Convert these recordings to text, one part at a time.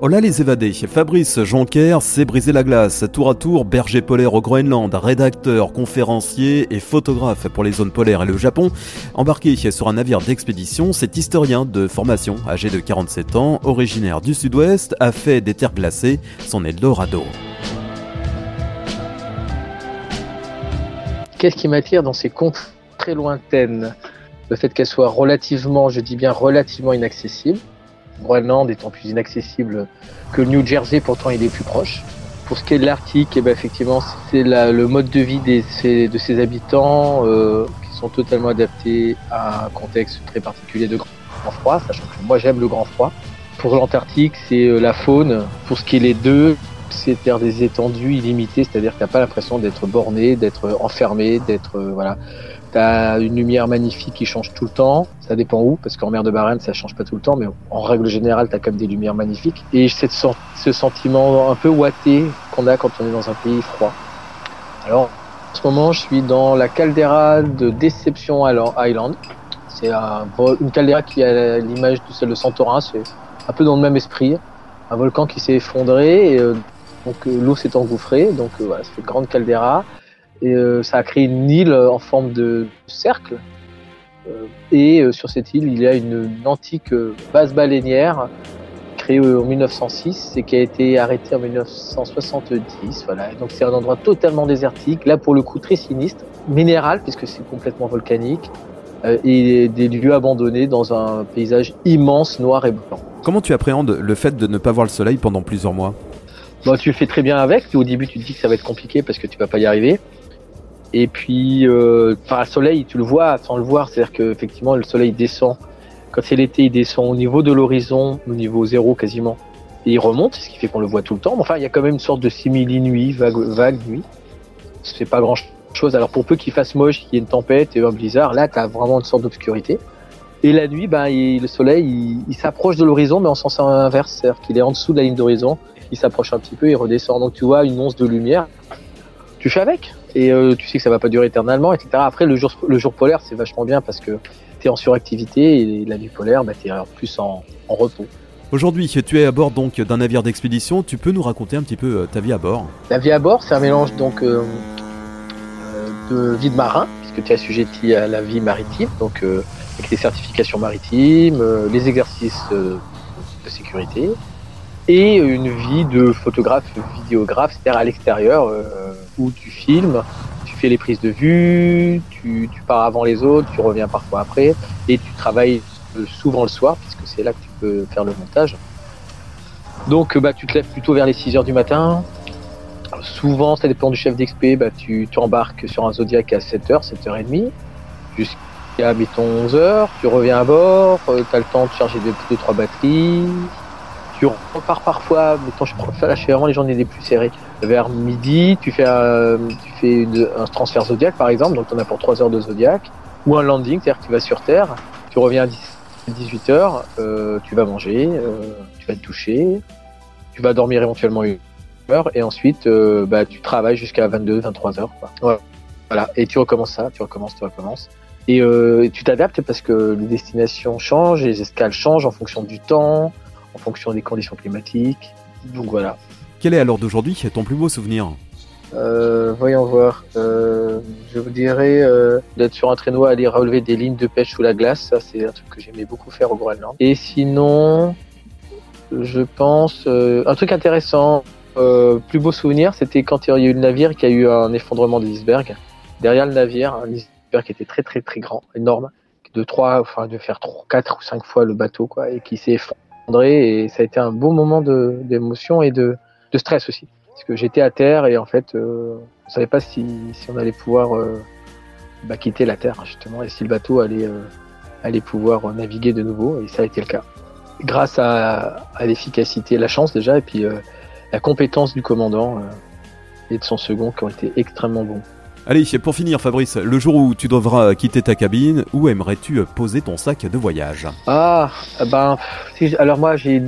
Hola les évadés, Fabrice Jonker s'est brisé la glace, tour à tour berger polaire au Groenland, rédacteur, conférencier et photographe pour les zones polaires et le Japon. Embarqué sur un navire d'expédition, cet historien de formation, âgé de 47 ans, originaire du sud-ouest, a fait des terres glacées son Eldorado. Qu'est-ce qui m'attire dans ces contes très lointaines? Le fait qu'elles soient relativement, je dis bien relativement inaccessibles Groenland étant plus inaccessible que le New Jersey, pourtant il est plus proche. Pour ce qui est de l'Arctique, eh ben, effectivement, c'est le mode de vie des, de ses habitants euh, qui sont totalement adaptés à un contexte très particulier de grand froid, sachant que moi j'aime le grand froid. Pour l'Antarctique, c'est euh, la faune. Pour ce qui est les deux, c'est des étendues illimitées, c'est-à-dire que tu n'as pas l'impression d'être borné, d'être enfermé, d'être euh, voilà. T'as une lumière magnifique qui change tout le temps. Ça dépend où, parce qu'en mer de Barents, ça change pas tout le temps, mais en règle générale, t'as quand même des lumières magnifiques. Et cette, ce sentiment un peu ouaté qu'on a quand on est dans un pays froid. Alors, en ce moment, je suis dans la caldeira de Deception Island. C'est un, une caldeira qui a l'image de celle de Santorin. C'est un peu dans le même esprit. Un volcan qui s'est effondré, et, euh, donc euh, l'eau s'est engouffrée. Donc euh, voilà, c'est une grande caldeira. Et euh, ça a créé une île en forme de cercle. Euh, et euh, sur cette île, il y a une, antique base baleinière créée en 1906 et qui a été arrêtée en 1970. Voilà. Donc c'est un endroit totalement désertique, là pour le coup très sinistre, minéral puisque c'est complètement volcanique, et des lieux abandonnés dans un paysage immense, noir et blanc. Comment tu appréhendes le fait de ne pas voir le soleil pendant plusieurs mois? Bon, Tu fais très bien avec. Au début, tu te dis que ça va être compliqué parce que tu vas pas y arriver. Et puis, euh, enfin, le soleil, tu le vois sans le voir, c'est-à-dire qu'effectivement, le soleil descend. Quand c'est l'été, il descend au niveau de l'horizon, au niveau zéro quasiment. Et il remonte, ce qui fait qu'on le voit tout le temps. Mais enfin, il y a quand même une sorte de simili-nuit, vague, vague nuit. C'est pas grand-chose. Alors, pour peu qu'il fasse moche, qu'il y ait une tempête et un blizzard, là, tu as vraiment une sorte d'obscurité. Et la nuit, ben, le soleil, il, il s'approche de l'horizon, mais en sens inverse. C'est-à-dire qu'il est en dessous de la ligne d'horizon. Il s'approche un petit peu, il redescend. Donc, tu vois une once de lumière. Tu fais avec et euh, tu sais que ça va pas durer éternellement, etc. Après, le jour, le jour polaire, c'est vachement bien parce que tu es en suractivité et la nuit polaire, bah, tu es plus en, repos. Aujourd'hui, tu es à bord donc d'un navire d'expédition. Tu peux nous raconter un petit peu euh, ta vie à bord? La vie à bord, c'est un mélange donc euh, de vie de marin, puisque tu es assujetti à la vie maritime, donc avec les certifications maritimes, les exercices de sécurité, et une vie de photographe, vidéographe, c'est-à-dire à, l'extérieur où tu filmes, tu fais les prises de vue, tu, pars avant les autres, tu reviens parfois après, et tu travailles souvent le soir, puisque c'est là que tu peux faire le montage. Donc bah, tu te lèves plutôt vers les 6 heures du matin. Souvent, ça dépend du chef d'expé, bah, tu, embarques sur un Zodiac à 7h, 7h30, jusqu'à mettons 11h, tu reviens à bord, euh, tu as le temps de charger 2-3 batteries, tu repars parfois, mais je préfère, là, je fais vraiment les journées les plus serrées. Vers midi, tu fais un, tu fais un transfert Zodiac par exemple, donc tu en as pour 3 heures de Zodiac, ou un landing, c'est-à-dire que tu vas sur Terre, tu reviens à 18 heures, euh, tu vas manger, euh, tu vas te toucher, tu vas dormir éventuellement une heure, et ensuite euh, bah, tu travailles jusqu'à 22, 23 heures. Quoi. Voilà, et tu recommences ça, tu recommences, tu recommences. Et tu t'adaptes parce que les destinations changent, les escales changent en fonction du temps, en fonction des conditions climatiques. Donc voilà. Quel est alors d'aujourd'hui ton plus beau souvenir? Euh, voyons voir. Euh, je vous dirais euh, d'être sur un traîneau à aller relever des lignes de pêche sous la glace. Ça, c'est un truc que j'aimais beaucoup faire au Groenland. Et sinon, je pense un truc intéressant. plus beau souvenir, c'était quand il y a eu le navire qui a eu un effondrement des icebergs. Derrière le navire, un iceberg qui était très très très grand, énorme, de trois, enfin de faire trois, quatre ou cinq fois le bateau, quoi, et qui s'est effondré et ça a été un bon moment d'émotion et de, stress aussi. Parce que j'étais à terre et en fait, euh, on ne savait pas si, on allait pouvoir euh, bah, quitter la terre justement et si le bateau allait, euh, allait pouvoir naviguer de nouveau et ça a été le cas. Grâce à, à l'efficacité, la chance déjà et puis la compétence du commandant et de son second qui ont été extrêmement bons. Allez, pour finir, Fabrice, le jour où tu devras quitter ta cabine, où aimerais-tu poser ton sac de voyage Ah, ben, alors moi, j'ai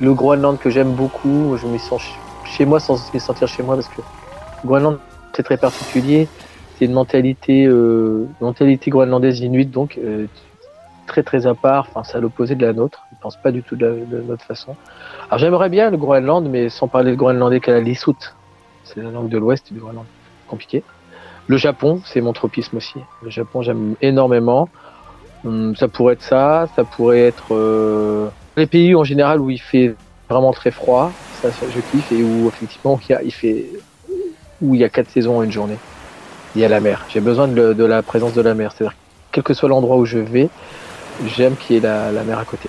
le Groenland que j'aime beaucoup. Je me sens chez moi sans me sentir chez moi parce que Groenland c'est très particulier. C'est une mentalité, euh, mentalité groenlandaise inuite donc euh, très très à part. Enfin, c'est à l'opposé de la nôtre. Ils pensent pas du tout de, notre façon. Alors j'aimerais bien le Groenland, mais sans parler de groenlandais qu'à la Lissout. C'est la langue de l'Ouest du Groenland. Le Japon, c'est mon tropisme aussi. Le Japon, j'aime énormément. Hum, ça pourrait être ça, ça pourrait être euh, les pays en général où il fait vraiment très froid, ça, je kiffe, et où effectivement il, y a, fait où il y a quatre saisons en une journée. Il y a la mer. J'ai besoin de, la présence de la mer. C'est-à-dire quel que soit l'endroit où je vais, j'aime qu'il y ait la mer à côté.